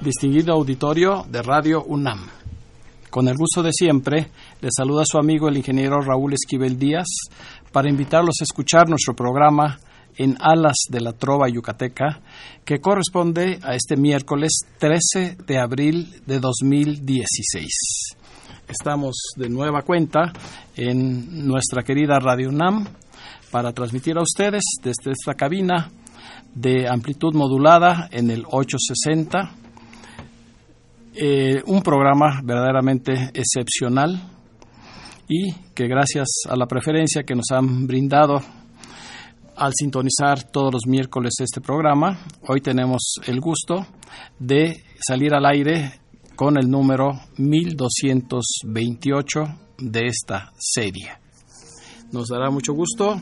Distinguido auditorio de Radio UNAM. Con el gusto de siempre, le saluda su amigo el ingeniero Raúl Esquivel Díaz para invitarlos a escuchar nuestro programa en Alas de la Trova Yucateca, que corresponde a este miércoles 13 de abril de 2016. Estamos de nueva cuenta en nuestra querida Radio UNAM para transmitir a ustedes desde esta cabina de amplitud modulada en el 860. Eh, un programa verdaderamente excepcional y que gracias a la preferencia que nos han brindado al sintonizar todos los miércoles este programa, hoy tenemos el gusto de salir al aire con el número 1228 de esta serie. Nos dará mucho gusto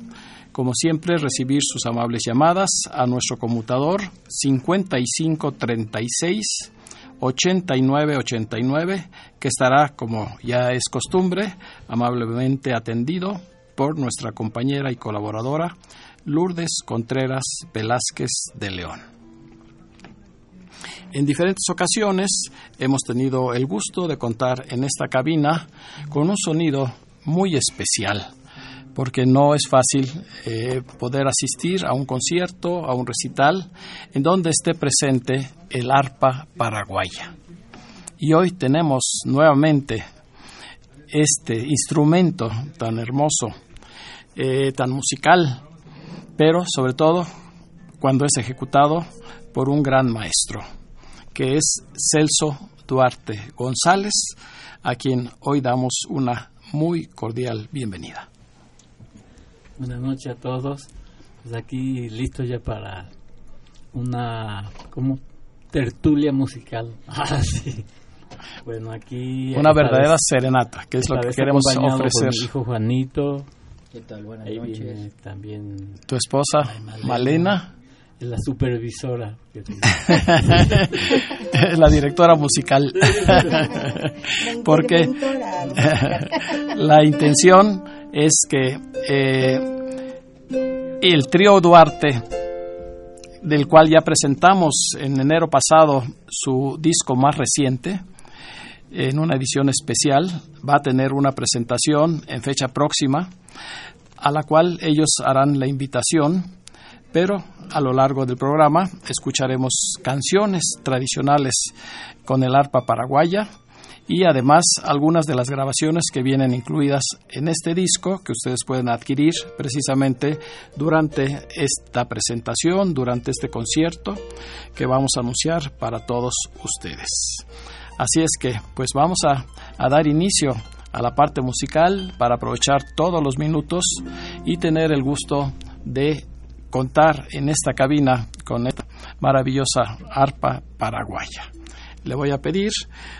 como siempre, recibir sus amables llamadas a nuestro conmutador 5536 8989, que estará, como ya es costumbre, amablemente atendido por nuestra compañera y colaboradora Lourdes Contreras Velázquez de León. En diferentes ocasiones hemos tenido el gusto de contar en esta cabina con un sonido muy especial porque no es fácil eh, poder asistir a un concierto, a un recital, en donde esté presente el arpa paraguaya. Y hoy tenemos nuevamente este instrumento tan hermoso, eh, tan musical, pero sobre todo cuando es ejecutado por un gran maestro, que es Celso Duarte González, a quien hoy damos una muy cordial bienvenida. Buenas noches a todos. Pues aquí listo ya para una como tertulia musical. Ah, sí. Bueno, aquí una verdadera vez- serenata, que es lo que queremos ofrecer. mi hijo Juanito. ¿Qué tal? Buenas Ahí noches. viene también Tu esposa, Malena. Malena, la supervisora. la directora musical. Porque la intención es que eh, el trío Duarte, del cual ya presentamos en enero pasado su disco más reciente, en una edición especial, va a tener una presentación en fecha próxima, a la cual ellos harán la invitación pero a lo largo del programa escucharemos canciones tradicionales con el arpa paraguaya y además algunas de las grabaciones que vienen incluidas en este disco que ustedes pueden adquirir precisamente durante esta presentación, durante este concierto que vamos a anunciar para todos ustedes. Así es que pues vamos a, a dar inicio a la parte musical para aprovechar todos los minutos y tener el gusto de contar en esta cabina con esta maravillosa arpa paraguaya. Le voy a pedir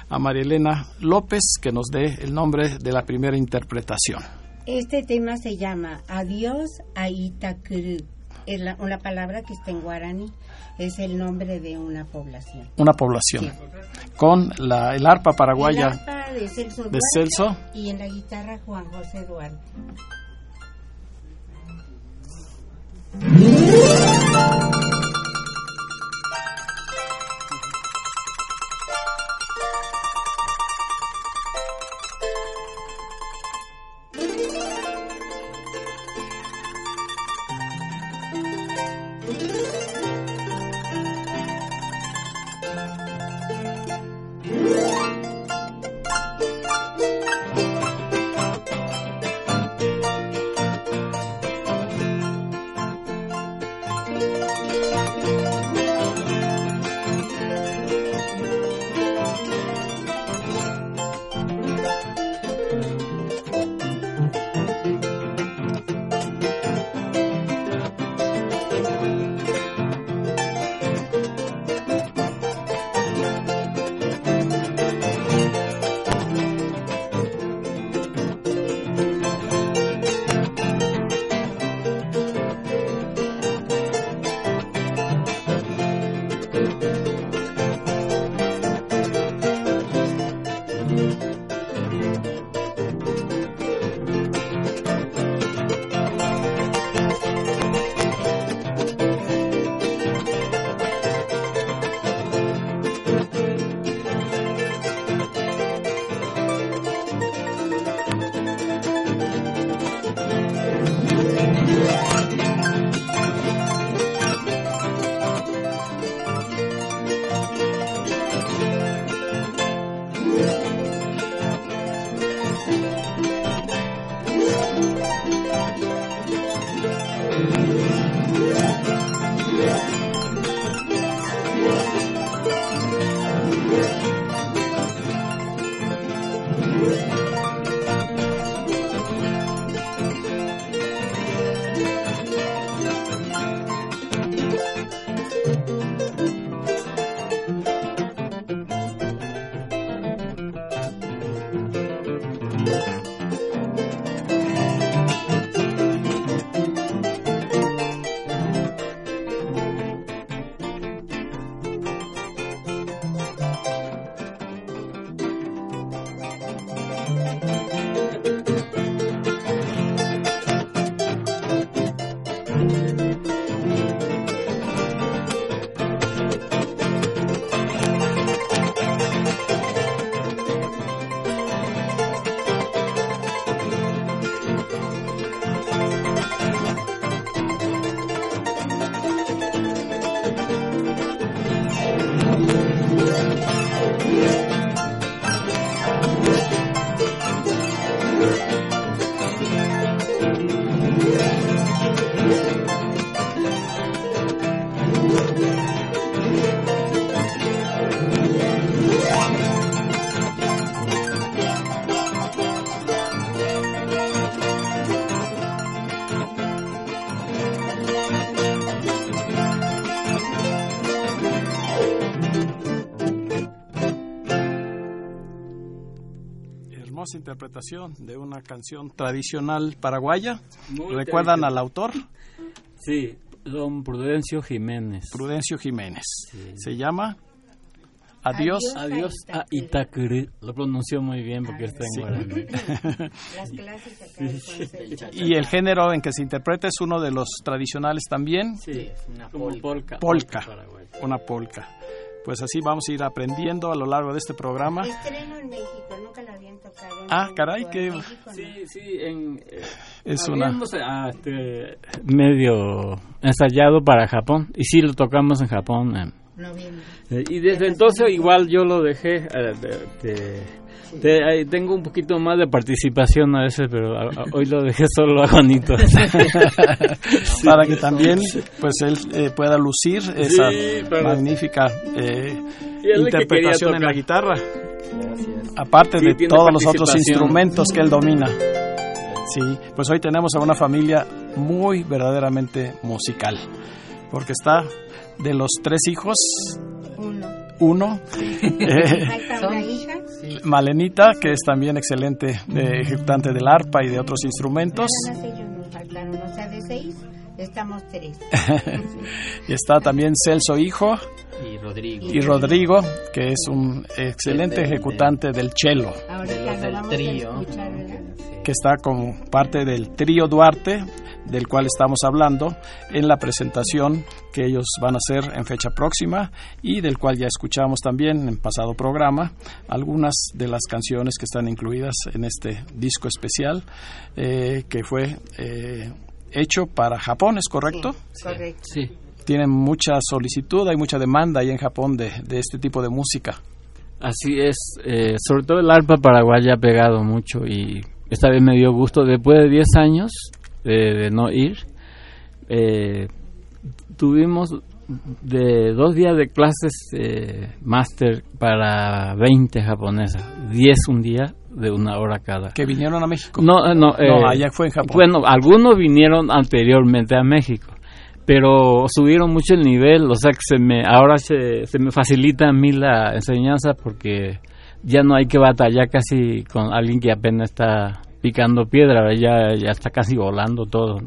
a María Elena López que nos dé el nombre de la primera interpretación. Este tema se llama Adiós a Itacurú. Es la, una palabra que está en guaraní. Es el nombre de una población. Una población. Con la, el arpa paraguaya El arpa de Celso, de Duarte Celso. Y en la guitarra Juan José Duarte. Interpretación de una canción tradicional paraguaya. Muy ¿Recuerdan al autor? Sí, don Prudencio Jiménez. Prudencio Jiménez. Sí. Se llama Adiós. Adiós a Itacurú. Lo pronunció muy bien porque está en Sí. guaraní. Las clases acá de Concepción. Y el género en que se interpreta es uno de los tradicionales también, Sí, polka. Polka. paraguaya. una polka. Pues así vamos a ir aprendiendo a lo largo de este programa. Estreno en México, nunca la tocado. en Ah, caray, no. Sí, sí, en, eh, Es una ah, este, medio ensayado para Japón y sí lo tocamos en Japón. eh. Noviembre. Eh, Y desde entonces igual yo lo dejé. eh, de- de- tengo un poquito más de participación a veces, pero a- a- hoy lo dejé solo a Juanito. para que también pues él eh, pueda lucir esa magnífica eh, Que interpretación en la guitarra. Aparte Sí, de todos los otros instrumentos que él domina. Sí pues hoy tenemos a una familia muy verdaderamente musical porque está de los tres hijos. Uno. eh. Malenita que es también excelente eh, ejecutante del arpa y de otros instrumentos. Estamos tres. y está también Celso hijo y Rodrigo. y Rodrigo, que es un excelente Del- ejecutante del cello, De los del trío. que está como parte del trío Duarte, del cual estamos hablando en la presentación que ellos van a hacer en fecha próxima y del cual ya escuchamos también en pasado programa algunas de las canciones que están incluidas en este disco especial eh, que fue eh, hecho para Japón, ¿es correcto? Correcto. Sí. Tienen mucha solicitud, hay mucha demanda ahí en Japón de, de este tipo de música. Así es, eh, sobre todo el arpa paraguaya ha pegado mucho y esta vez me dio gusto, después de 10 años de no ir, eh, tuvimos de dos días de clases eh, máster para 20 japonesas, 10 un día de una hora cada. Que vinieron a México. No, eh, no, eh, No, allá fue en Japón. Bueno, algunos vinieron anteriormente a México, pero subieron mucho el nivel, o sea que se me, ahora se, se me facilita a mí la enseñanza porque ya no hay que batallar casi con alguien que apenas está picando piedra, ya, ya está casi volando todo,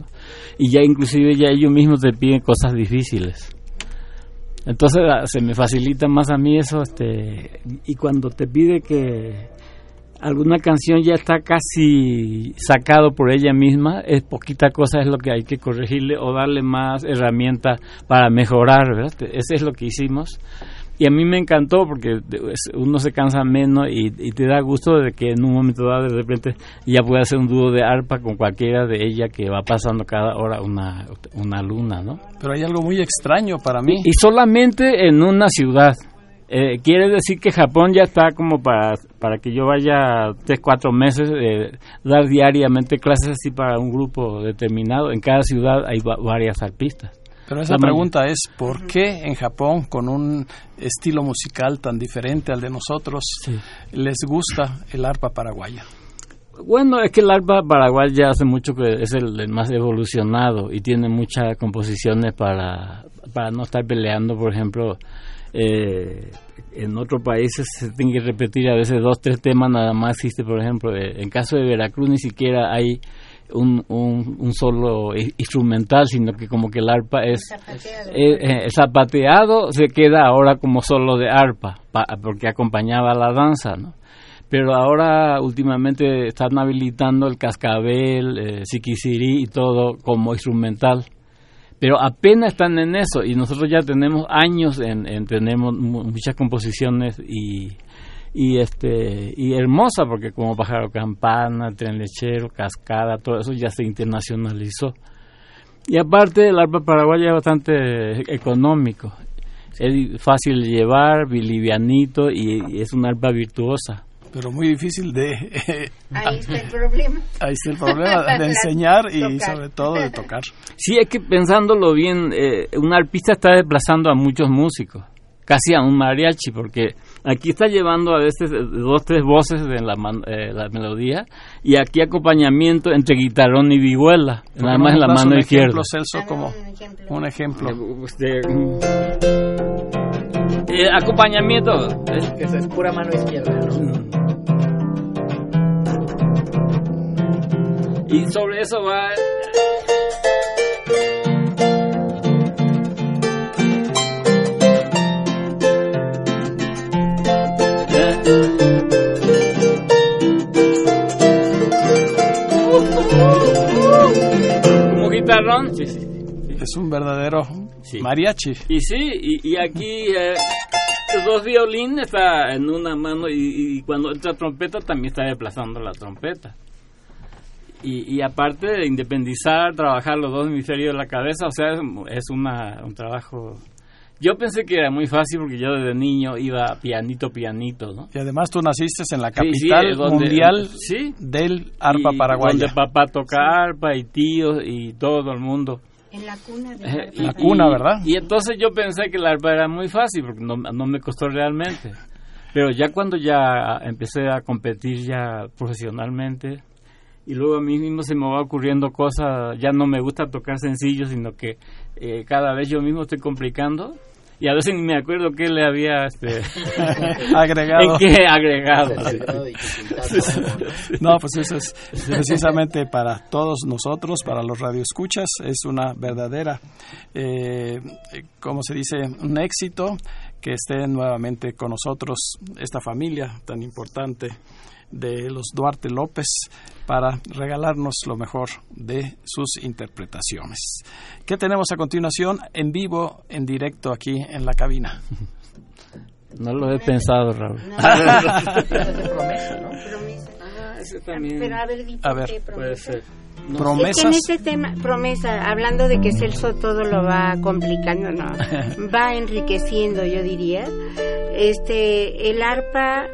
y ya inclusive ya ellos mismos te piden cosas difíciles. Entonces ah, se me facilita más a mí eso, este, y cuando te pide que alguna canción ya está casi sacado por ella misma, es poquita cosa es lo que hay que corregirle o darle más herramientas para mejorar, ¿verdad? Ese es lo que hicimos. Y a mí me encantó porque uno se cansa menos y, y te da gusto de que en un momento dado de repente ya puede hacer un dúo de arpa con cualquiera de ella que va pasando cada hora una, una luna, ¿no? Pero hay algo muy extraño para mí. Y solamente en una ciudad. Eh, quiere decir que Japón ya está como para, para que yo vaya tres, cuatro meses, eh, dar diariamente clases así para un grupo determinado. En cada ciudad hay va- varias arpistas. Pero esa pregunta es, ¿por qué en Japón, con un estilo musical tan diferente al de nosotros, les gusta el arpa paraguaya? Bueno, es que el arpa paraguaya hace mucho que es el, el más evolucionado y tiene muchas composiciones para, para no estar peleando, por ejemplo, eh, en otros países se tiene que repetir a veces dos, tres temas nada más existe, por ejemplo, eh, en caso de Veracruz ni siquiera hay un, un, un solo instrumental, sino que como que el arpa es Zapateado. eh, eh, zapateado se queda ahora como solo de arpa, pa- porque acompañaba la danza, ¿no? Pero ahora últimamente están habilitando el cascabel, eh, siquisirí y todo como instrumental. Pero apenas están en eso y nosotros ya tenemos años en, en tenemos mu- muchas composiciones y y este y hermosa porque como pájaro campana, tren lechero, cascada, todo eso ya se internacionalizó. Y aparte el arpa paraguaya es bastante económico. Es fácil de llevar, livianito y, y es una arpa virtuosa. Pero muy difícil de... Ahí está el problema. ahí está el problema de enseñar y Tocar. sobre todo de tocar. Sí, es que pensándolo bien, eh, un arpista está desplazando a muchos músicos, casi a un mariachi, porque aquí está llevando a veces eh, dos, tres voces de la, man- eh, la melodía y aquí acompañamiento entre guitarrón y vihuela, ¿Por qué nada más en la mano un izquierda. ejemplo, Celso, como un ejemplo. un ejemplo. Este, eh, acompañamiento. eh, Que esa es pura mano izquierda, ¿no? Y sobre eso va. Como guitarrón. Sí, sí. Es un verdadero Sí. mariachi. Y sí, y, y aquí eh, dos violines está en una mano y, y cuando entra trompeta también está desplazando la trompeta. Y, y aparte de independizar, trabajar los dos hemisferios de la cabeza, o sea, es, es una, un trabajo... Yo pensé que era muy fácil porque yo desde niño iba pianito, pianito, ¿no? Y además tú naciste en la Sí, sí, capital donde- mundial sí. del arpa Y paraguaya. Donde papá toca arpa y tíos y todo el mundo. En la cuna de Eh, La cuna, ¿verdad? Y entonces yo pensé que la arpa era muy fácil porque no, no me costó realmente. Pero ya cuando ya empecé a competir ya profesionalmente y luego a mí mismo se me va ocurriendo cosas, ya no me gusta tocar sencillo, sino que eh, cada vez yo mismo estoy complicando y a veces ni me acuerdo qué le había este, Agregado. en qué agregado. No, pues eso es precisamente para todos nosotros, para los radioescuchas, es una verdadera, eh, eh, ¿cómo se dice? Un éxito que esté nuevamente con nosotros esta familia tan importante de los Duarte López para regalarnos lo mejor de sus interpretaciones. ¿Qué tenemos a continuación en vivo, en directo aquí en la cabina? No lo he pensado, Raúl. No, de promesa, ¿no? promesa. Ah, ese también Pero a ver, di A ver, qué puede promesa. ser. No, Es que en Promesas. este tema, promesa, hablando de que Celso todo lo va complicando, no, va enriqueciendo, yo diría. Este, el arpa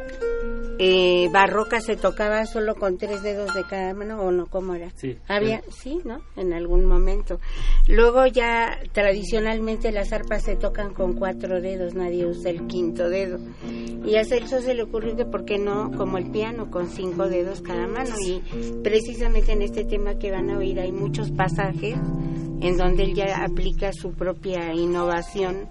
eh, barroca se tocaba solo con tres dedos de cada mano, o no, ¿cómo era? Sí. Había, sí, ¿no? En algún momento. Luego ya tradicionalmente las arpas se tocan con cuatro dedos, nadie usa el quinto dedo. Y a Celso se le ocurrió que por qué no, como el piano, con cinco dedos cada mano. Y precisamente en este tema que van a oír hay muchos pasajes en donde él ya aplica su propia innovación.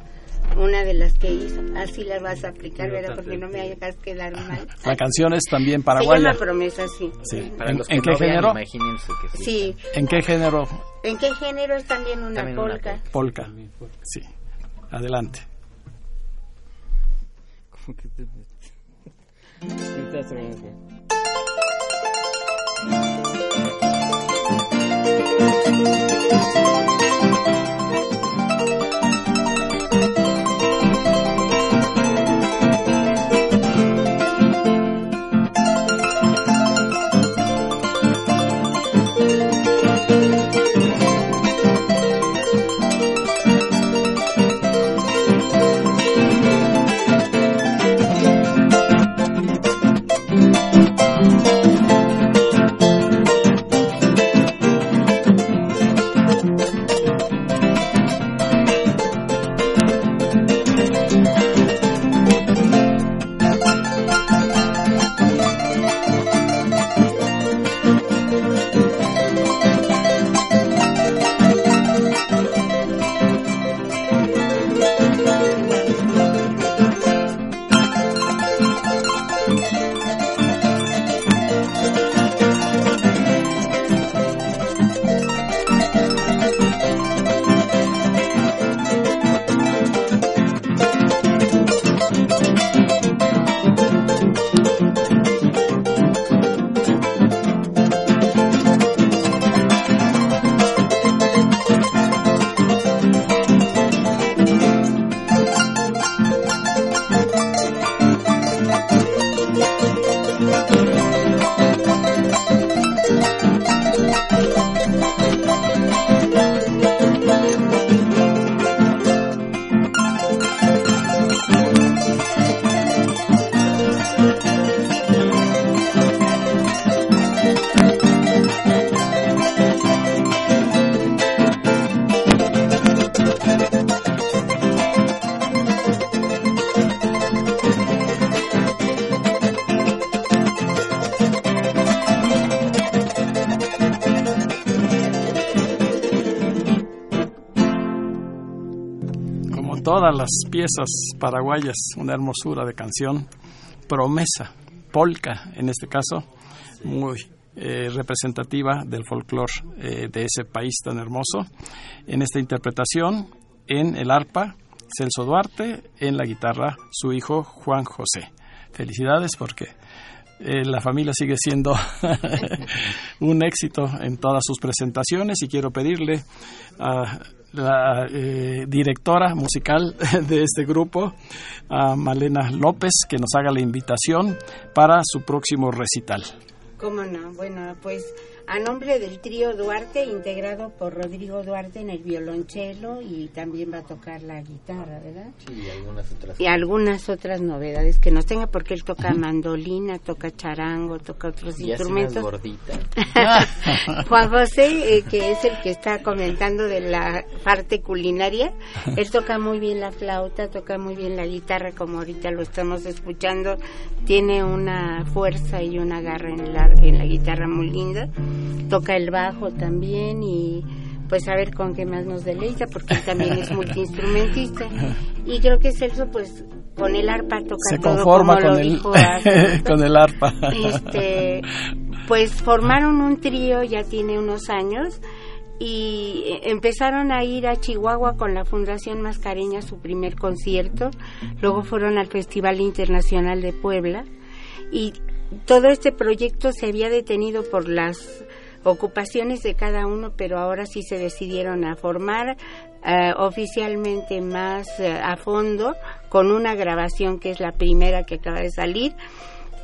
Una de las que hizo, así las vas a aplicar, ¿verdad? Porque no me hagas quedar mal. La canción es también Se paraguaya. llama promesa, sí. Sí. Para ¿En, los que en qué no vean, género? imagínense que sí. Sí. ¿En qué género? ¿En qué género es también una También una polka? Polka. Sí. Adelante. Como que te- Ahorita se las piezas paraguayas, una hermosura de canción, promesa, polka en este caso, muy eh, representativa del folclore eh, de ese país tan hermoso. En esta interpretación, en el arpa, Celso Duarte, en la guitarra, su hijo Juan José. Felicidades porque eh, la familia sigue siendo un éxito en todas sus presentaciones y quiero pedirle a la eh, directora musical de este grupo, a Malena López, que nos haga la invitación para su próximo recital. ¿Cómo no? Bueno, pues a nombre del trío Duarte, integrado por Rodrigo Duarte en el violonchelo y también va a tocar la guitarra, ¿verdad? Sí, y algunas otras. Y algunas otras novedades que nos tenga, porque él toca mandolina, toca charango, toca otros Y instrumentos. Juan José, eh, que es el que está comentando de la parte culinaria, él toca muy bien la flauta, toca muy bien la guitarra, como ahorita lo estamos escuchando, tiene una fuerza y una garra en la, en la guitarra muy linda, toca el bajo también y pues a ver con qué más nos deleita, porque él también es multiinstrumentista. Y creo que Celso, pues con el arpa toca Se todo conforma como lo con el, dijo hace con el arpa. este, pues formaron un trío ya tiene unos años y empezaron a ir a Chihuahua con la Fundación Mascareña su primer concierto, luego fueron al Festival Internacional de Puebla y todo este proyecto se había detenido por las ocupaciones de cada uno, pero ahora sí se decidieron a formar eh, oficialmente más eh, a fondo con una grabación que es la primera que acaba de salir.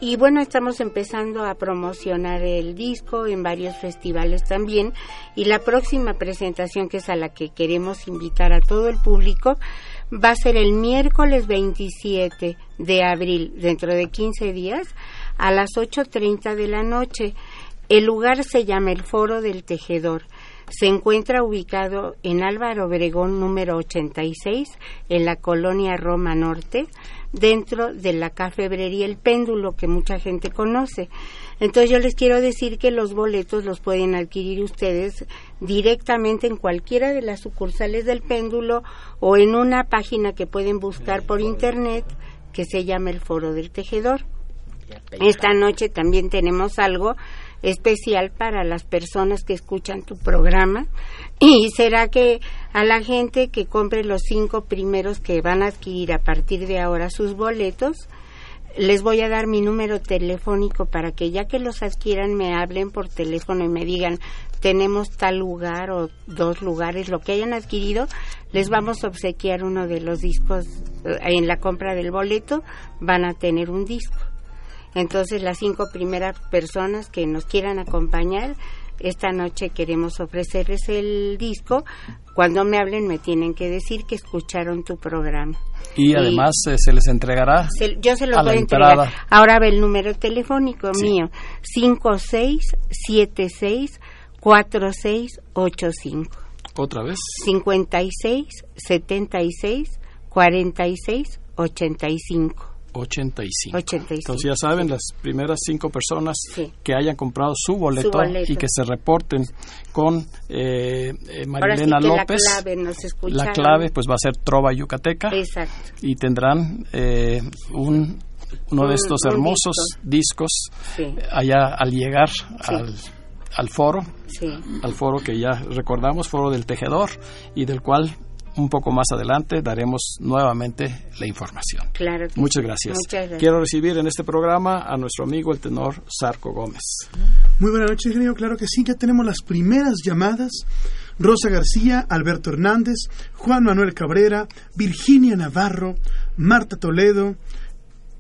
Y bueno, estamos empezando a promocionar el disco en varios festivales también. Y la próxima presentación, que es a la que queremos invitar a todo el público, va a ser el miércoles 27 de abril, dentro de 15 días, a las 8.30 de la noche. El lugar se llama el Foro del Tejedor. Se encuentra ubicado en Álvaro Obregón número 86, en la colonia Roma Norte, dentro de la cafebrería El Péndulo, que mucha gente conoce. Entonces yo les quiero decir que los boletos los pueden adquirir ustedes directamente en cualquiera de las sucursales del Péndulo o en una página que pueden buscar por internet que se llama el Foro del Tejedor. Esta noche también tenemos algo especial para las personas que escuchan tu programa y será que a la gente que compre los cinco primeros que van a adquirir a partir de ahora sus boletos les voy a dar mi número telefónico para que ya que los adquieran me hablen por teléfono y me digan tenemos tal lugar o dos lugares, lo que hayan adquirido, les vamos a obsequiar uno de los discos eh, en la compra del boleto, van a tener un disco. Entonces, las cinco primeras personas que nos quieran acompañar, esta noche queremos ofrecerles el disco. Cuando me hablen, me tienen que decir que escucharon tu programa. Y además eh, se les entregará Se- yo se los a voy a entregar. entrada. Ahora ve el número telefónico Sí. mío: 5676-4685. otra vez. 56 76 46 85. 85. 85. Entonces ya saben, las primeras cinco personas Sí. que hayan comprado su boleto, Su boleto. y que se reporten con eh, eh, sí Marilena López. la clave nos escucharon. La clave pues va a ser Trova Yucateca Exacto. y tendrán eh, un, uno Un- de estos un hermosos discos allá al llegar al, al foro, Sí. al foro que ya recordamos, foro del tejedor y del cual un poco más adelante daremos nuevamente la información. Claro. que Muchas sí. gracias. Muchas gracias. Quiero recibir en este programa a nuestro amigo el tenor Sarco Gómez. Muy buenas noches, ingeniero. Claro que sí, ya tenemos las primeras llamadas. Rosa García, Alberto Hernández, Juan Manuel Cabrera, Virginia Navarro, Marta Toledo,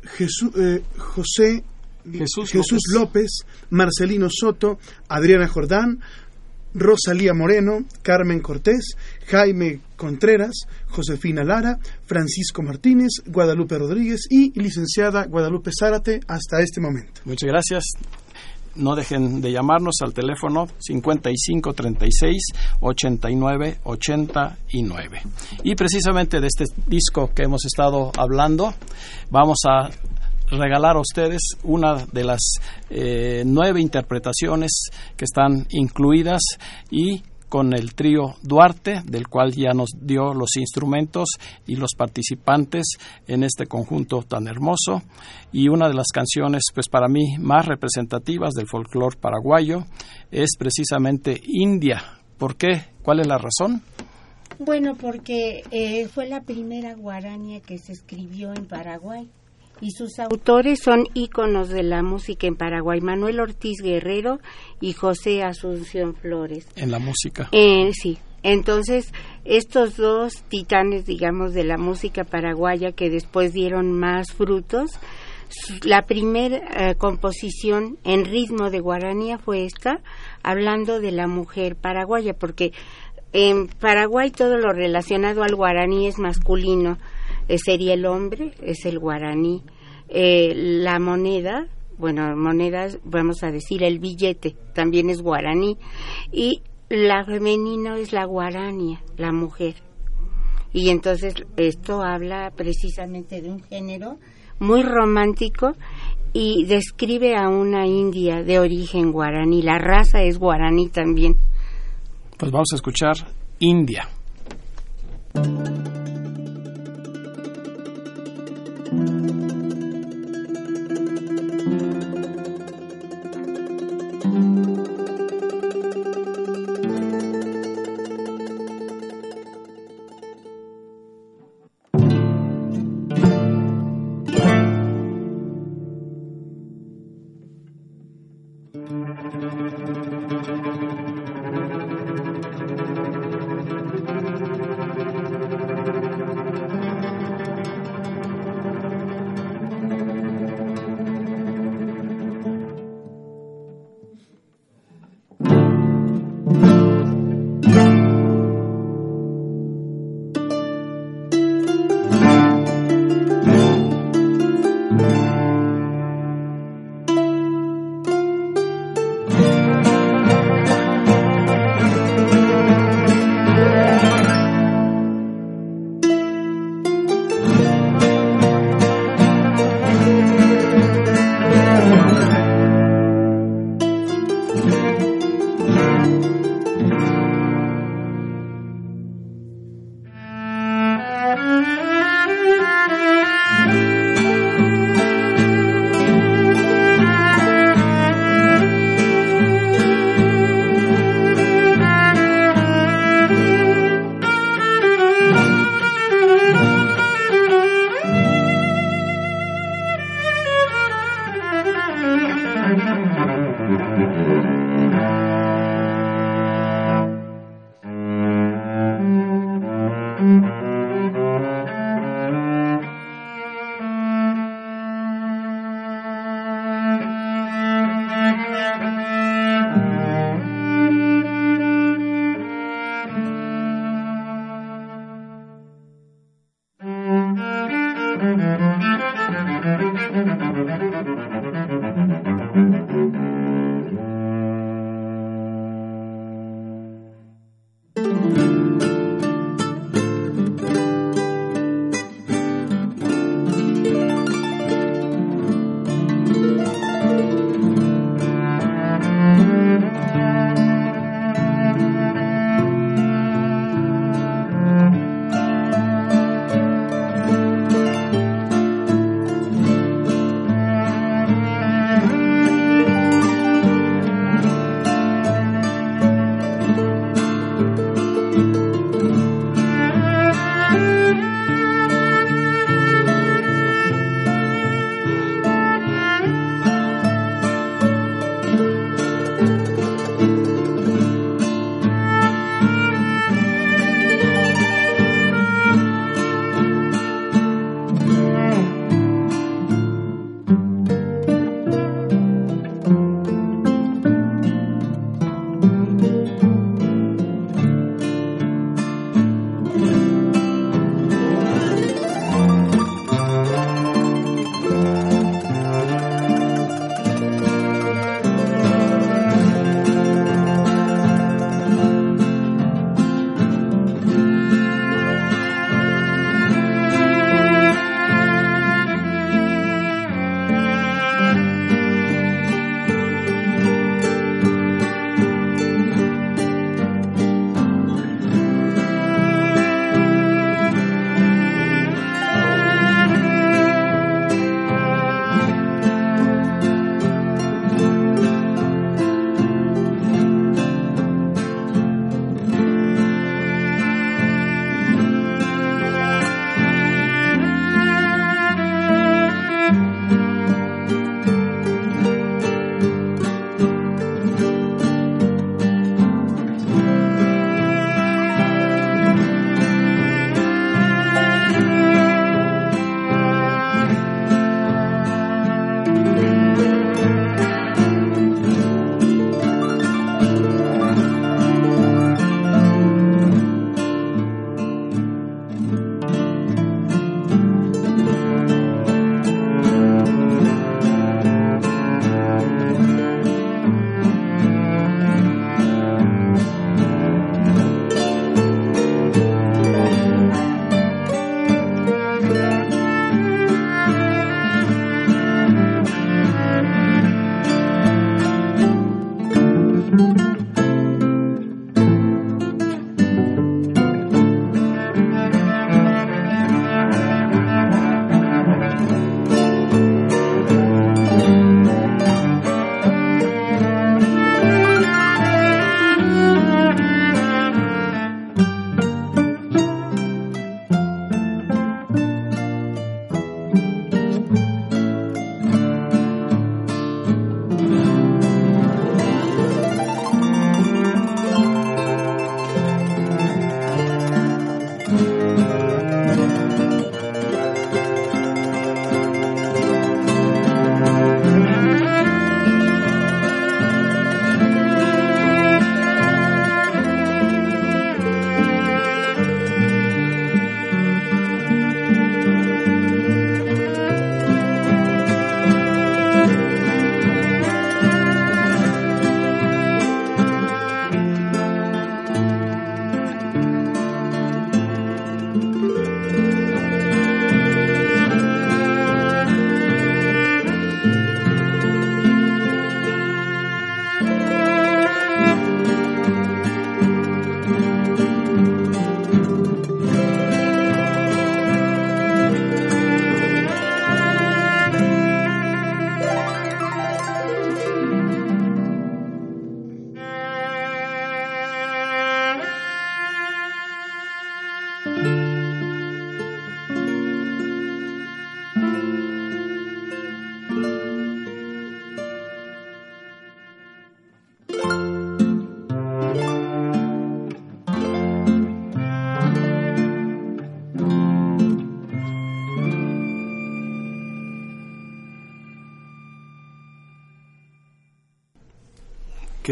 Jesús, eh, José Jesús López. Marcelino Soto, Adriana Jordán, Rosalía Moreno, Carmen Cortés, Jaime Contreras, Josefina Lara, Francisco Martínez, Guadalupe Rodríguez y licenciada Guadalupe Zárate hasta este momento. Muchas gracias. No dejen de llamarnos al teléfono 55 36 89 89. Y precisamente de este disco que hemos estado hablando, vamos a regalar a ustedes una de las eh, nueve interpretaciones que están incluidas y con el trío Duarte, del cual ya nos dio los instrumentos y los participantes en este conjunto tan hermoso. Y una de las canciones, pues para mí, más representativas del folclore paraguayo es precisamente India. ¿Por qué? ¿Cuál es la razón? Bueno, porque eh, fue la primera guarania que se escribió en Paraguay y sus autores son íconos de la música en Paraguay, Manuel Ortiz Guerrero y José Asunción Flores. En la música. Eh, sí, entonces estos dos titanes, digamos, de la música paraguaya que después dieron más frutos, la primera eh, composición en ritmo de guaranía fue esta, hablando de la mujer paraguaya, porque en Paraguay todo lo relacionado al guaraní es masculino, sería el hombre, es el guaraní. Eh, la moneda, bueno, monedas, vamos a decir, el billete también es guaraní. Y la femenino es la guarania, la mujer. Y entonces esto habla precisamente de un género muy romántico y describe a una india de origen guaraní. La raza es guaraní también. Pues vamos a escuchar India. Thank you. Mm-hmm.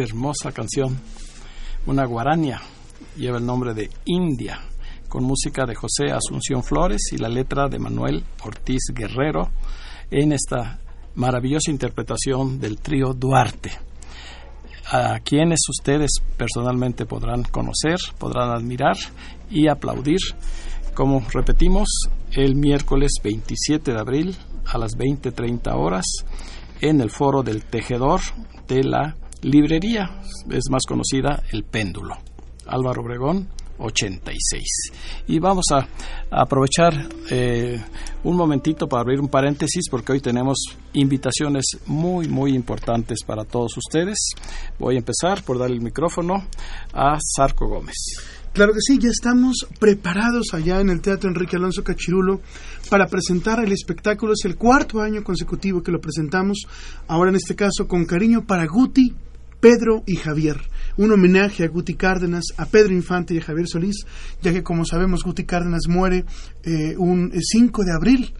Hermosa canción. Una guarania. Lleva el nombre de India, con música de José Asunción Flores y la letra de Manuel Ortiz Guerrero en esta maravillosa interpretación del trío Duarte a quienes ustedes personalmente podrán conocer, podrán admirar y aplaudir, como repetimos, el miércoles 27 de abril a las 20.30 horas en el foro del tejedor de la librería, es más conocida el péndulo. Álvaro Obregón, 86. Y vamos a, aprovechar eh, un momentito para abrir un paréntesis porque hoy tenemos invitaciones muy, muy importantes para todos ustedes. Voy a empezar por dar el micrófono a Sarco Gómez. Claro que sí, ya estamos preparados allá en el Teatro Enrique Alonso Cachirulo para presentar el espectáculo. Es el cuarto año consecutivo que lo presentamos, ahora en este caso con cariño para Guti, Pedro y Javier. Un homenaje a Guti Cárdenas, a Pedro Infante y a Javier Solís, ya que como sabemos Guti Cárdenas muere eh, un eh, 5 de abril.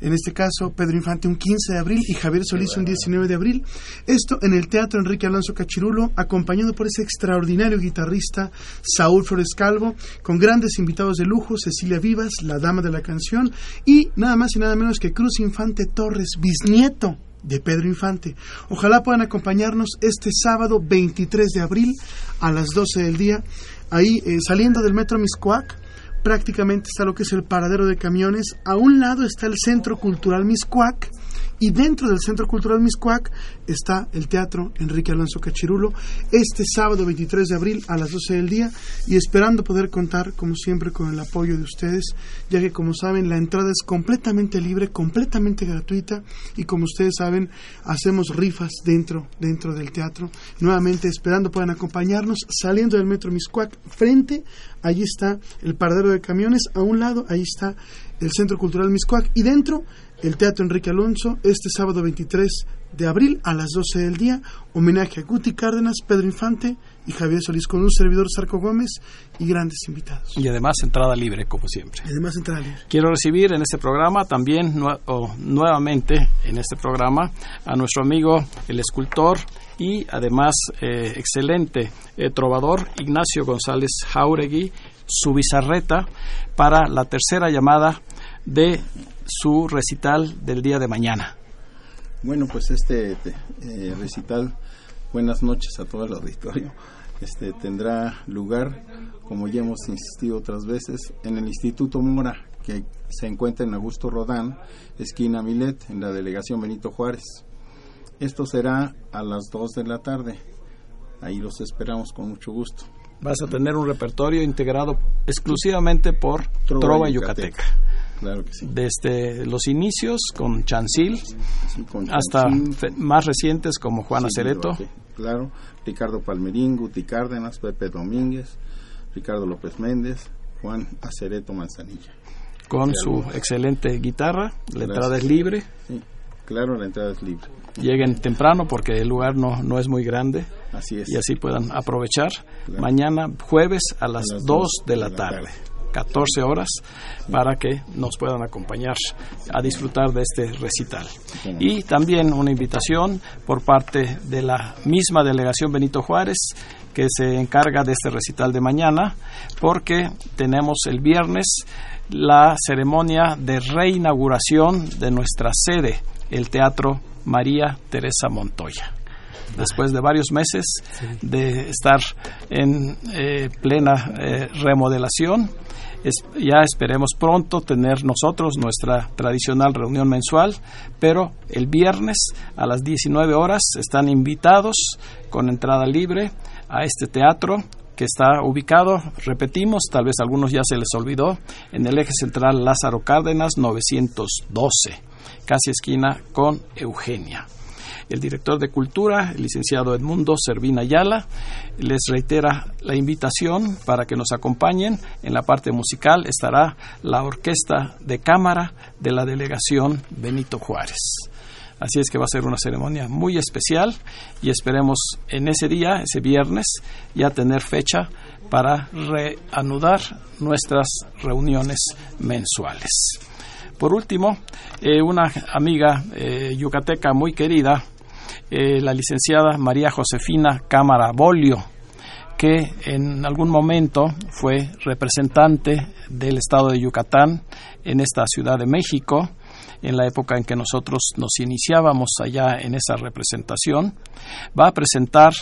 En este caso, Pedro Infante un 15 de abril y Javier Solís un 19 de abril. Esto en el Teatro Enrique Alonso Cachirulo, acompañado por ese extraordinario guitarrista Saúl Flores Calvo, con grandes invitados de lujo, Cecilia Vivas, la dama de la canción, y nada más y nada menos que Cruz Infante Torres, bisnieto de Pedro Infante. Ojalá puedan acompañarnos este sábado 23 de abril a las 12 del día, ahí eh, saliendo del metro Miscuac, prácticamente está lo que es el paradero de camiones. A un lado está el Centro Cultural Miscuac y dentro del Centro Cultural Miscuac está el Teatro Enrique Alonso Cachirulo este sábado 23 de abril a las 12 del día y esperando poder contar como siempre con el apoyo de ustedes ya que como saben la entrada es completamente libre, completamente gratuita y como ustedes saben hacemos rifas dentro, dentro del teatro. Nuevamente esperando puedan acompañarnos saliendo del Metro Miscuac frente allí está el paradero de camiones a un lado ahí está el Centro Cultural Miscuac y dentro el Teatro Enrique Alonso este sábado 23 de abril a las 12 del día, homenaje a Guti Cárdenas, Pedro Infante y Javier Solís con un servidor Sarco Gómez y grandes invitados. Y además entrada libre, como siempre. Y además entrada libre. Quiero recibir en este programa también, o, nuevamente en este programa, a nuestro amigo, el escultor y además eh, excelente eh, trovador Ignacio González Jauregui, su bizarreta, para la tercera llamada de su recital del día de mañana. Bueno, pues este eh, recital, buenas noches a todo el auditorio, este, tendrá lugar, como ya hemos insistido otras veces, en el Instituto Mora, que se encuentra en Augusto Rodán, esquina Milet, en la delegación Benito Juárez. Esto será a las 2 de la tarde. Ahí los esperamos con mucho gusto. Vas a tener un repertorio integrado exclusivamente por Trova, Trova Yucateca. Yucateca. Claro que sí. Desde los inicios con Chancil Sí, con hasta más recientes como Juana sí, Cereto. Baje, Claro, Ricardo Palmerín, Guti Cárdenas, Pepe Domínguez, Ricardo López Méndez, Juan Acereto Manzanilla. con su excelente guitarra. La entrada es libre. Sí, claro, la entrada es libre. Lleguen temprano porque el lugar no, no es muy grande Así es. y así puedan aprovechar. Claro. Mañana, jueves, a las, A las 2 dos de la tarde. 14 horas para que nos puedan acompañar a disfrutar de este recital. Y también una invitación por parte de la misma delegación Benito Juárez que se encarga de este recital de mañana porque tenemos el viernes la ceremonia de reinauguración de nuestra sede, el Teatro María Teresa Montoya después de varios meses de estar en eh, plena eh, remodelación. Ya esperemos pronto tener nosotros nuestra tradicional reunión mensual, pero el viernes a las 19 horas están invitados con entrada libre a este teatro que está ubicado, repetimos, tal vez a algunos ya se les olvidó, en el eje central Lázaro Cárdenas 912, casi esquina con Eugenia el director de Cultura, el licenciado Edmundo Servina Ayala, les reitera la invitación para que nos acompañen. En la parte musical estará la Orquesta de Cámara de la Delegación Benito Juárez. Así es que va a ser una ceremonia muy especial y esperemos en ese día, ese viernes, ya tener fecha para reanudar nuestras reuniones mensuales. Por último, eh, una amiga eh, yucateca muy querida eh, la licenciada María Josefina Cámara Bolio, que en algún momento fue representante del estado de Yucatán en esta Ciudad de México, en la época en que nosotros nos iniciábamos allá en esa representación, va a presentar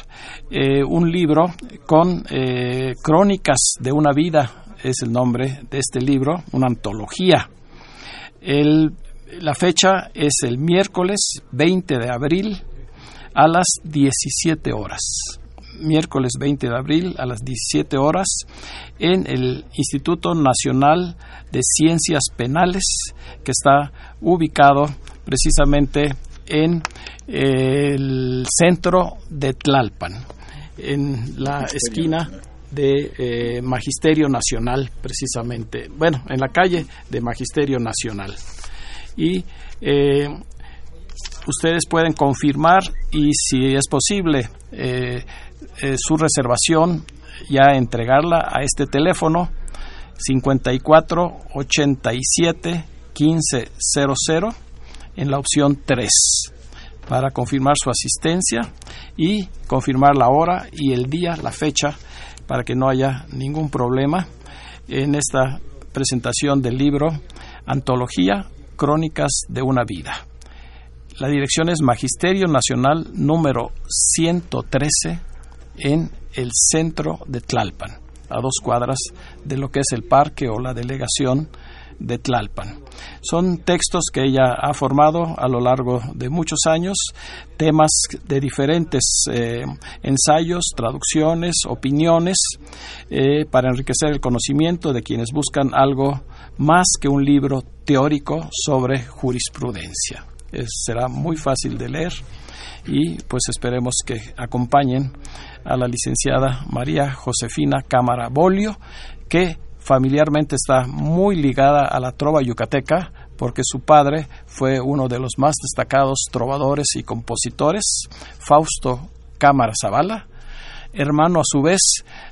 eh, un libro con eh, crónicas de una vida, es el nombre de este libro, una antología. La fecha es el miércoles 20 de abril a las 17 horas miércoles 20 de abril a las 17 horas en el Instituto Nacional de Ciencias Penales que está ubicado precisamente en el centro de Tlalpan, en la esquina de eh, Magisterio Nacional, precisamente, bueno, en la calle de Magisterio Nacional. Y eh, ustedes pueden confirmar y si es posible eh, eh, su reservación ya entregarla a este teléfono 54 87 15 00 en la opción 3 para confirmar su asistencia y confirmar la hora y el día, la fecha, para que no haya ningún problema en esta presentación del libro Antología Crónicas de una vida. La dirección es Magisterio Nacional número 113 en el centro de Tlalpan, a dos cuadras de lo que es el parque o la delegación de Tlalpan. Son textos que ella ha formado a lo largo de muchos años, temas de diferentes eh, ensayos, traducciones, opiniones, eh, para enriquecer el conocimiento de quienes buscan algo más que un libro teórico sobre jurisprudencia. Será muy fácil de leer. Y pues esperemos que acompañen a la licenciada María Josefina Cámara Bolio, que familiarmente está muy ligada a la trova yucateca porque su padre fue uno de los más destacados trovadores y compositores, Fausto Cámara Zavala, hermano a su vez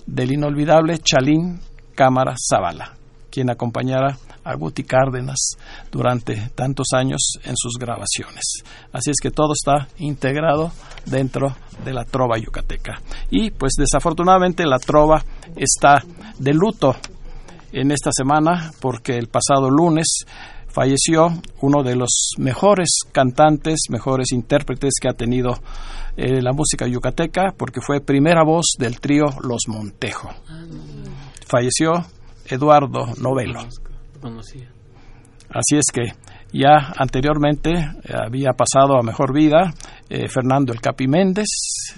del inolvidable Chalín Cámara Zavala, quien acompañara a Guti Cárdenas durante tantos años en sus grabaciones. Así es que todo está integrado dentro de la trova yucateca. Y pues desafortunadamente la trova está de luto en esta semana porque el pasado lunes falleció uno de los mejores cantantes, mejores intérpretes que ha tenido eh, la música yucateca, porque fue primera voz del trío Los Montejo. Falleció Eduardo Novelo. Así es que ya anteriormente había pasado a mejor vida eh, Fernando El Capi Méndez,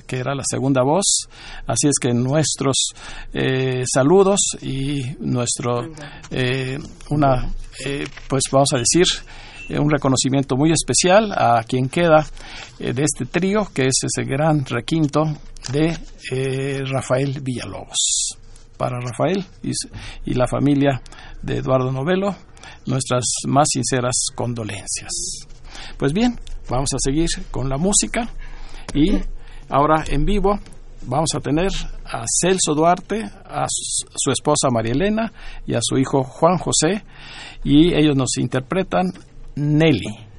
que era la segunda voz. Así es que nuestros eh, saludos y nuestro, eh, una, pues vamos a decir, un reconocimiento muy especial a quien queda de este trío, que es ese gran requinto de Rafael Villalobos. Para Rafael y, la familia de Eduardo Novelo, nuestras más sinceras condolencias. Pues bien, vamos a seguir con la música y ahora en vivo vamos a tener a Celso Duarte, a su esposa María Elena y a su hijo Juan José y ellos nos interpretan Nelly.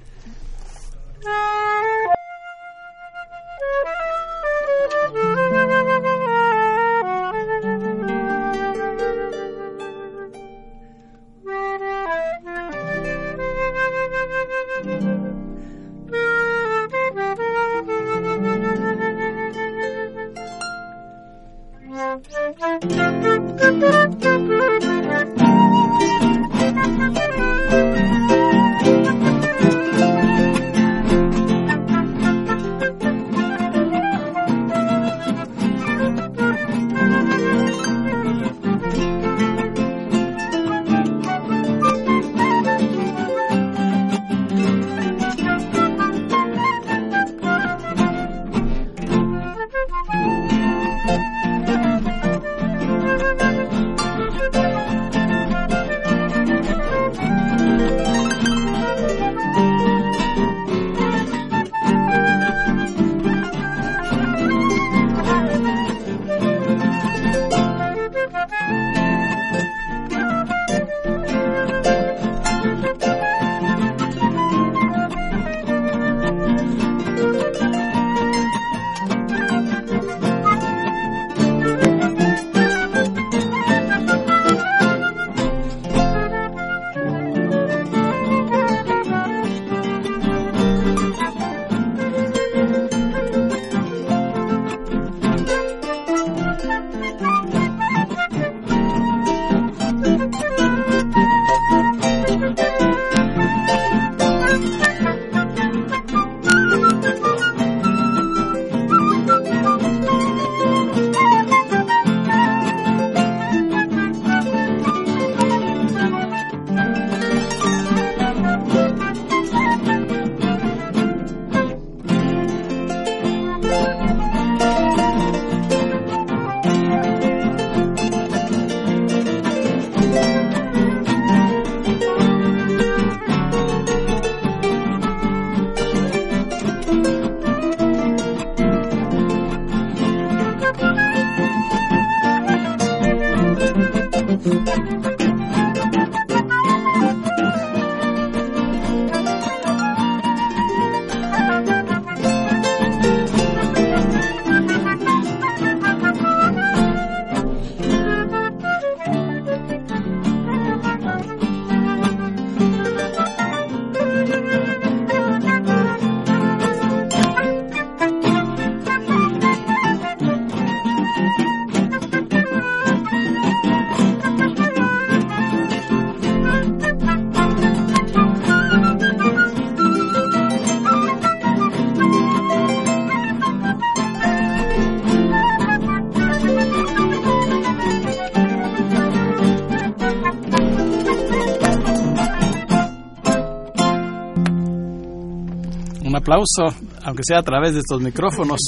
Aplauso, aunque sea a través de estos micrófonos,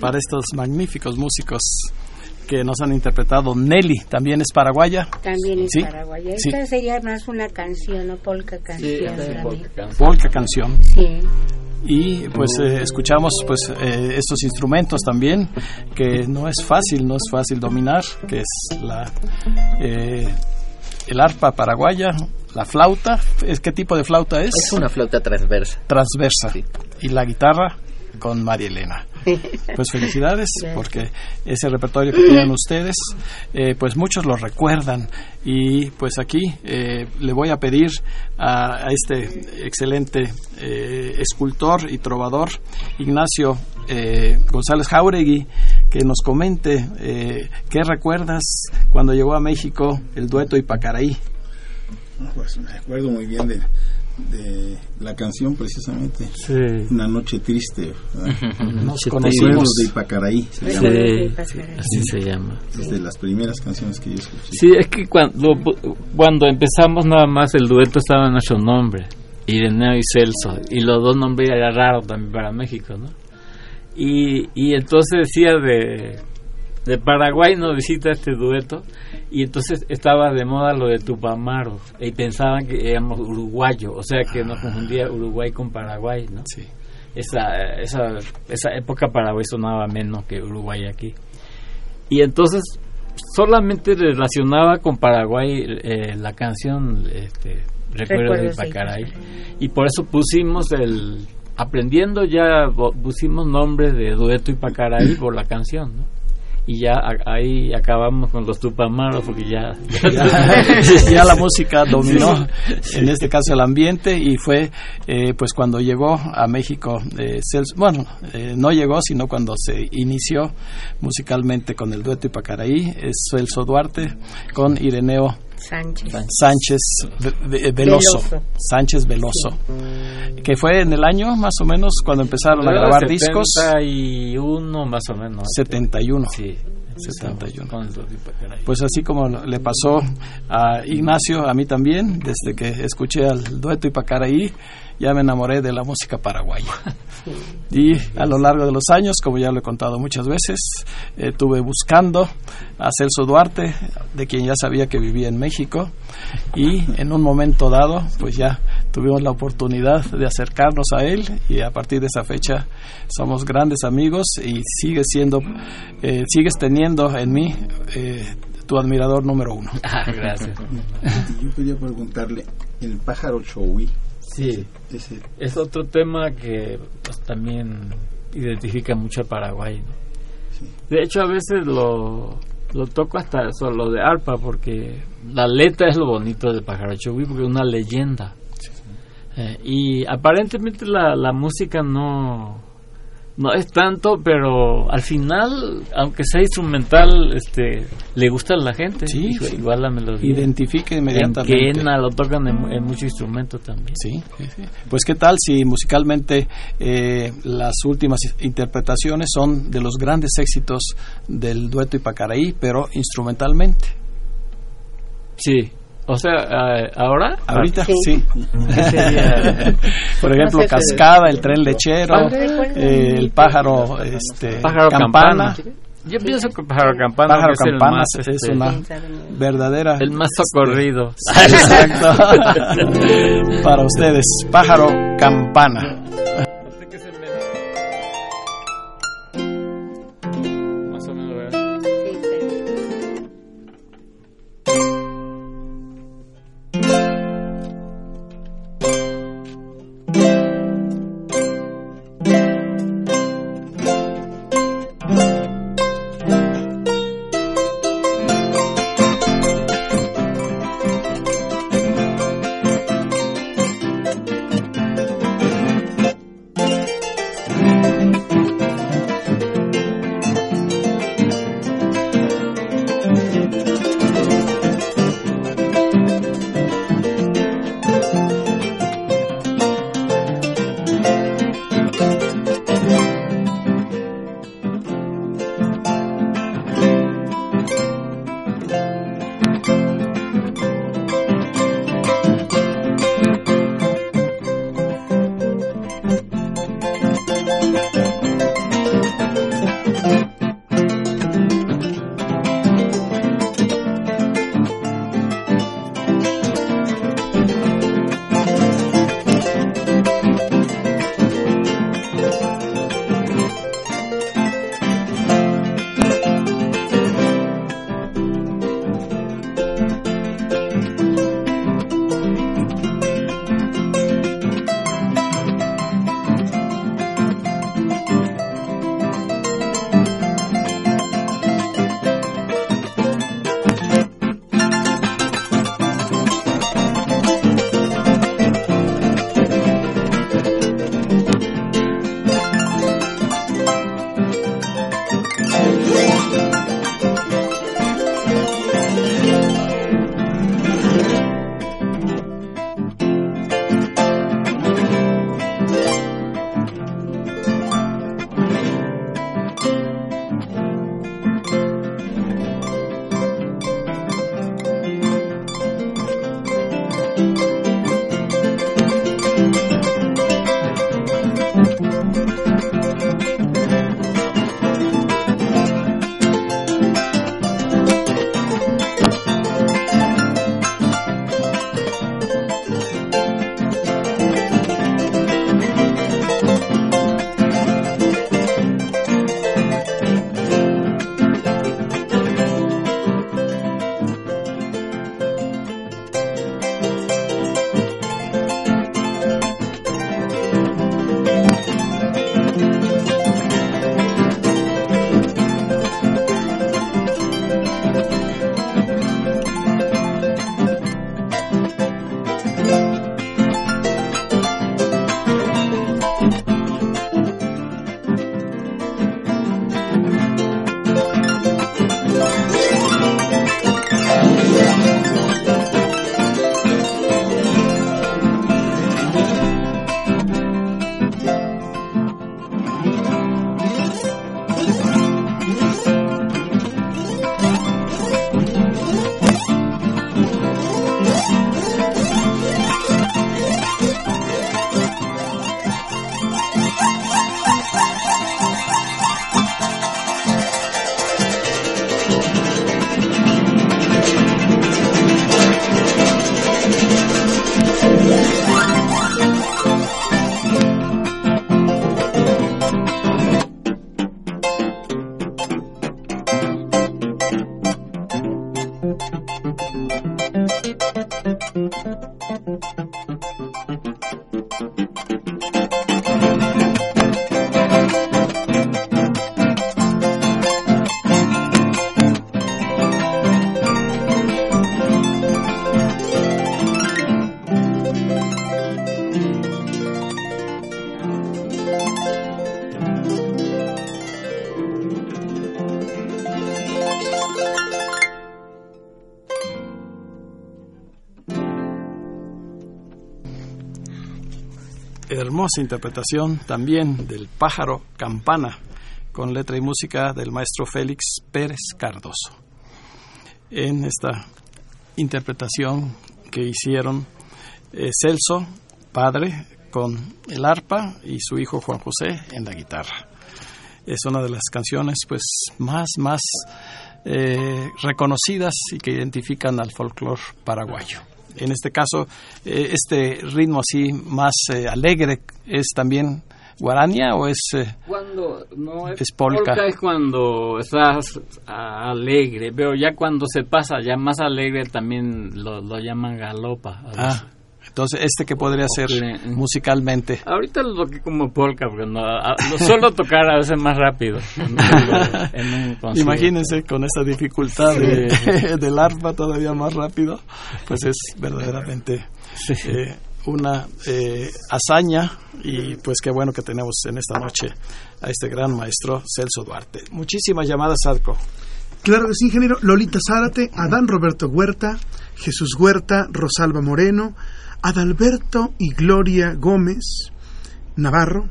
para estos magníficos músicos que nos han interpretado. Nelly también es paraguaya. También es Sí, paraguaya. sí. Esta sería más una canción o polka canción. también. Polka canción. Sí. y pues eh, escuchamos pues eh, estos instrumentos también que no es fácil no es fácil dominar que es la eh, el arpa paraguaya la flauta es qué tipo de flauta es Es una flauta transversa. transversa. Y la guitarra con María Elena. Pues felicidades Gracias. porque ese repertorio que tienen ustedes eh, pues muchos lo recuerdan. Y pues aquí eh, le voy a pedir a, a este excelente eh, escultor y trovador Ignacio eh, González Jauregui que nos comente eh, qué recuerdas cuando llegó a México el dueto Ipacaraí Pues me acuerdo muy bien de, de la canción precisamente. Sí. Una noche triste. nos conocimos de Ipacaraí se Sí, llama. Ipacaraí. así se llama. Es de las primeras canciones que yo escuché. Sí, es que cuando, cuando empezamos nada más el dueto estaba en nuestro nombre, Ireneo y Celso, y los dos nombres eran raros también para México, ¿no? Y, y entonces decía de, de Paraguay nos visita este dueto, y entonces estaba de moda lo de Tupamaro, y pensaban que éramos uruguayos, o sea que nos confundía Uruguay con Paraguay, ¿no? sí esa, esa, esa época Paraguay sonaba menos que Uruguay aquí. Y entonces solamente relacionaba con Paraguay eh, la canción este, Recuerdos de. Ipacaraí. Y por eso pusimos el... Aprendiendo ya bo- pusimos nombre de Dueto Ipacaraí por la canción, ¿no? Y ya a- ahí acabamos con los Tupamaros porque ya... ya, ya la música dominó en este caso el ambiente y fue eh, pues cuando llegó a México eh, Celso- bueno eh, no llegó sino cuando se inició musicalmente con el dueto Ipacaraí es Celso Duarte con Ireneo Sánchez. Sánchez Ve- Veloso, Veloso. Sánchez Veloso que fue en el año más o menos cuando empezaron a grabar discos 71 más o menos. 71 Sí. 71. Con el Dueto Ipacaraí. Pues así como le pasó a Ignacio, a mí también, desde que escuché al dueto Ipacaraí, ya me enamoré de la música paraguaya. Y a lo largo de los años, como ya lo he contado muchas veces, eh, estuve buscando a Celso Duarte, de quien ya sabía que vivía en México, y en un momento dado, pues ya tuvimos la oportunidad de acercarnos a él y a partir de esa fecha somos grandes amigos y sigue siendo, eh, sigues teniendo en mí eh, tu admirador número uno. Ah, gracias. Y yo quería preguntarle, el pájaro chowi, Sí, ese, es otro tema que pues, también identifica mucho a Paraguay. ¿no? Sí. De hecho, a veces lo, lo toco hasta solo de arpa, porque la letra es lo bonito de Pájaro Chubí, porque es una leyenda. Eh, y aparentemente la, la música no no es tanto, pero al final, aunque sea instrumental, este le gusta a la gente. Sí, igual, la melodía. Identifique En inmediatamente. quena lo tocan en, en muchos instrumentos también. Sí, sí, sí. Pues qué tal si musicalmente eh, las últimas interpretaciones son de los grandes éxitos del dueto Ipacaraí, pero instrumentalmente. Sí. O sea, ahora. Ahorita Sí. sí. ¿Qué sería? Por ejemplo, No sé qué- Cascada, el tren lechero, eh, el pájaro, este, Pájaro campana. campana. Yo pienso que pájaro campana, Pájaro es el campana más, es este, una verdadera. el más socorrido. Exacto. Para ustedes, pájaro campana. Hermosa interpretación también del pájaro campana con letra y música del maestro Félix Pérez Cardoso. En esta interpretación que hicieron eh, Celso, padre, con el arpa y su hijo Juan José en la guitarra. Es una de las canciones pues más, más eh, reconocidas y que identifican al folclore paraguayo en este caso, eh, este ritmo así más eh, alegre es también guarania o es eh, cuando no es, es polka. es cuando estás alegre pero ya cuando se pasa ya más alegre también lo, lo llaman galopa ah entonces, ¿este que podría ser musicalmente? Ahorita lo toqué como polka, porque no, a, lo suelo tocar a veces más rápido. En un Imagínense con esta dificultad de, del arpa todavía más rápido, pues es verdaderamente eh, una eh, hazaña y pues qué bueno que tenemos en esta noche a este gran maestro Celso Duarte. Muchísimas llamadas, Arco. Claro que sí, ingeniero. Lolita Zárate, Adán Roberto Huerta, Jesús Huerta, Rosalba Moreno, Adalberto y Gloria Gómez Navarro,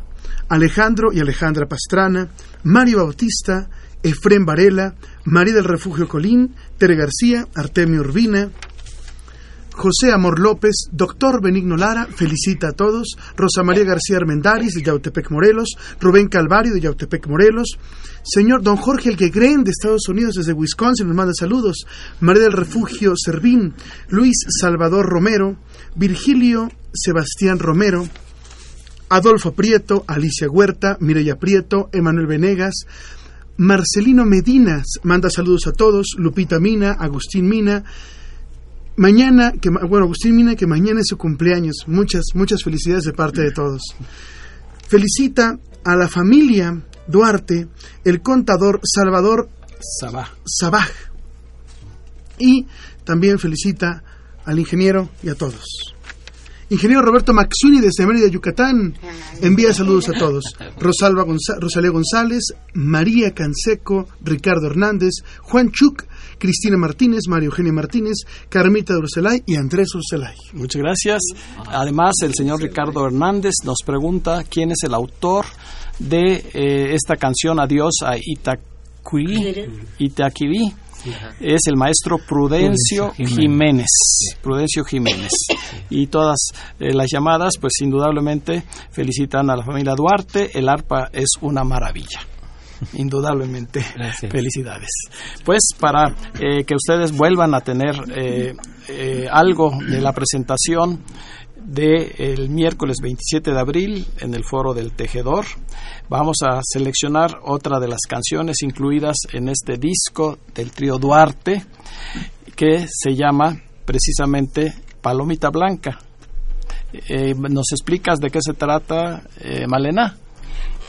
Alejandro y Alejandra Pastrana, Mario Bautista, Efrén Varela, María del Refugio Colín, Tere García, Artemio Urbina, José Amor López, Doctor Benigno Lara, felicita a todos, Rosa María García Armendaris de Yautepec Morelos, Rubén Calvario de Yautepec Morelos, señor Don Jorge El Guegren de Estados Unidos desde Wisconsin nos manda saludos, María del Refugio Servín, Luis Salvador Romero, Virgilio Sebastián Romero, Adolfo Prieto, Alicia Huerta, Mireya Prieto, Emanuel Venegas, Marcelino Medinas manda saludos a todos, Lupita Mina, Agustín Mina, mañana, que, bueno, Agustín Mina, que mañana es su cumpleaños, muchas, muchas felicidades de parte de todos. Felicita a la familia Duarte, el contador Salvador Sabaj. Y también felicita al ingeniero y a todos. Ingeniero Roberto Maxuni desde Mérida, Yucatán, envía saludos a todos. Rosalba Rosalía González, María Canseco, Ricardo Hernández, Juan Chuc, Cristina Martínez, María Eugenia Martínez, Carmita Urselay y Andrés Urselay. Muchas gracias. Además, el señor Ricardo Hernández nos pregunta quién es el autor de eh, esta canción Adiós a Itaquí, Es el maestro Prudencio Prudencio Jiménez. Prudencio Jiménez. Y todas eh, las llamadas, pues indudablemente felicitan a la familia Duarte. El arpa es una maravilla. Indudablemente, Gracias. felicidades. Pues para eh, que ustedes vuelvan a tener eh, eh, algo de la presentación del miércoles 27 de abril en el foro del Tejedor, vamos a seleccionar otra de las canciones incluidas en este disco del trío Duarte que se llama precisamente Palomita Blanca. Eh, ¿Nos explicas de qué se trata, eh, Malena?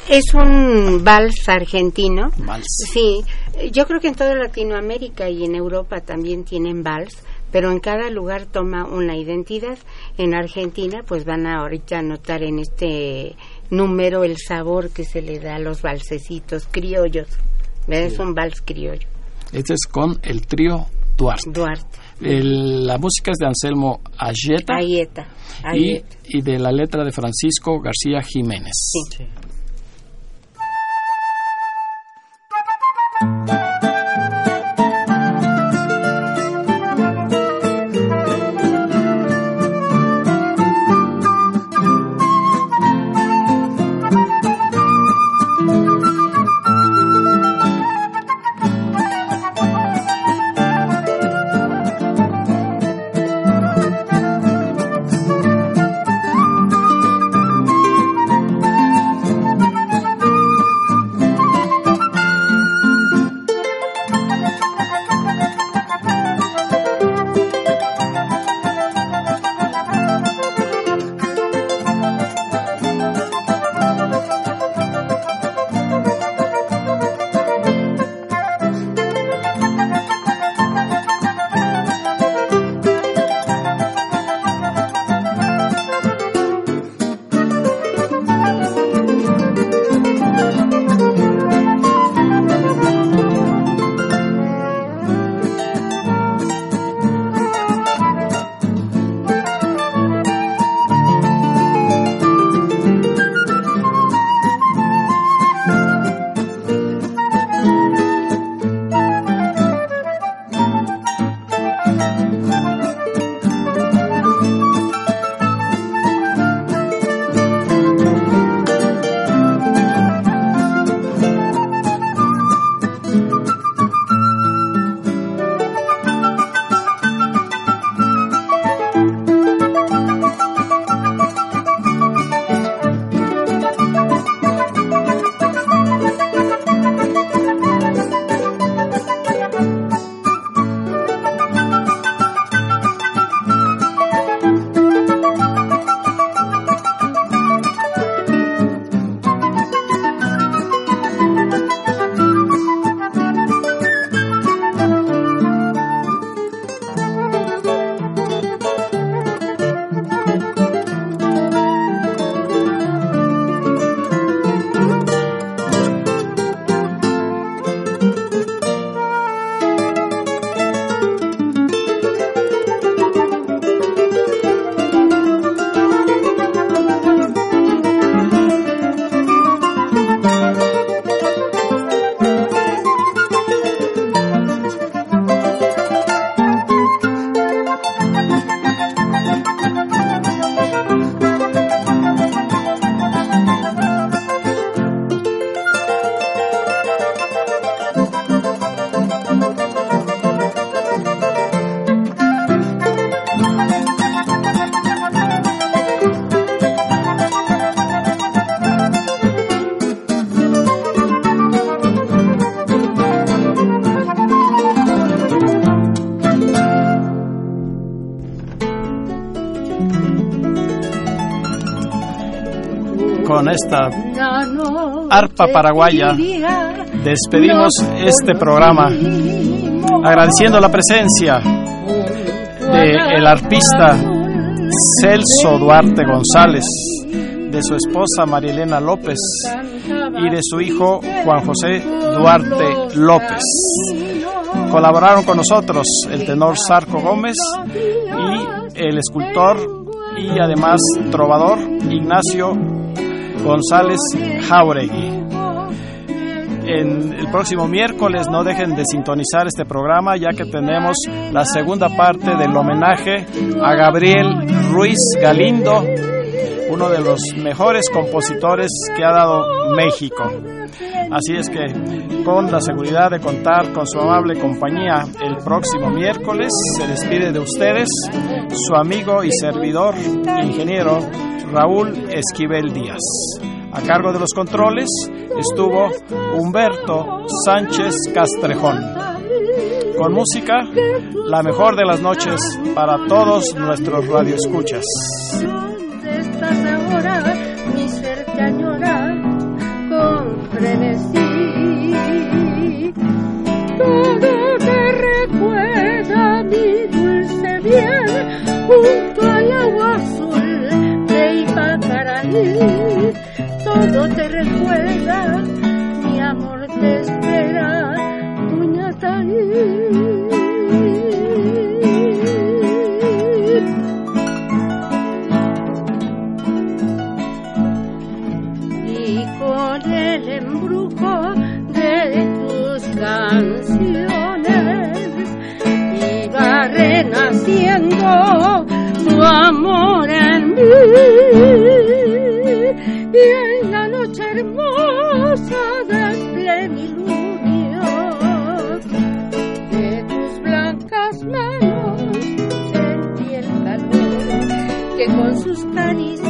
Es un vals argentino. Vals. Sí, yo creo que en toda Latinoamérica y en Europa también tienen vals, pero en cada lugar toma una identidad. En Argentina, pues van a ahorita notar en este número el sabor que se le da a los valsecitos criollos. Es un vals criollo. Este es con el trío Duarte. Duarte. El- la música es de Anselmo Ayeta Ayeta. y, Ayeta. y de la letra de Francisco García Jiménez. Sí. Esta arpa paraguaya despedimos este programa agradeciendo la presencia del el arpista Celso Duarte González, de su esposa María Elena López y de su hijo Juan José Duarte López. Colaboraron con nosotros el tenor Sarco Gómez y el escultor y además trovador Ignacio González Jauregui. en el próximo miércoles no dejen de sintonizar este programa ya que tenemos la segunda parte del homenaje a Gabriel Ruiz Galindo, uno de los mejores compositores que ha dado México. Así es que con la seguridad de contar con su amable compañía el próximo miércoles, se despide de ustedes su amigo y servidor, ingeniero Raúl Esquivel Díaz. A cargo de los controles estuvo Humberto Sánchez Castrejón. Con música, la mejor de las noches para todos nuestros radioescuchas. ¿Dónde estás ahora? Mi añora con frenesí. Todo te recuerda, mi amor te espera, Puñataí. y con el embrujo de tus canciones iba renaciendo tu amor en mí hermosa de plenilunio de tus blancas manos sentí el calor que con sus caricias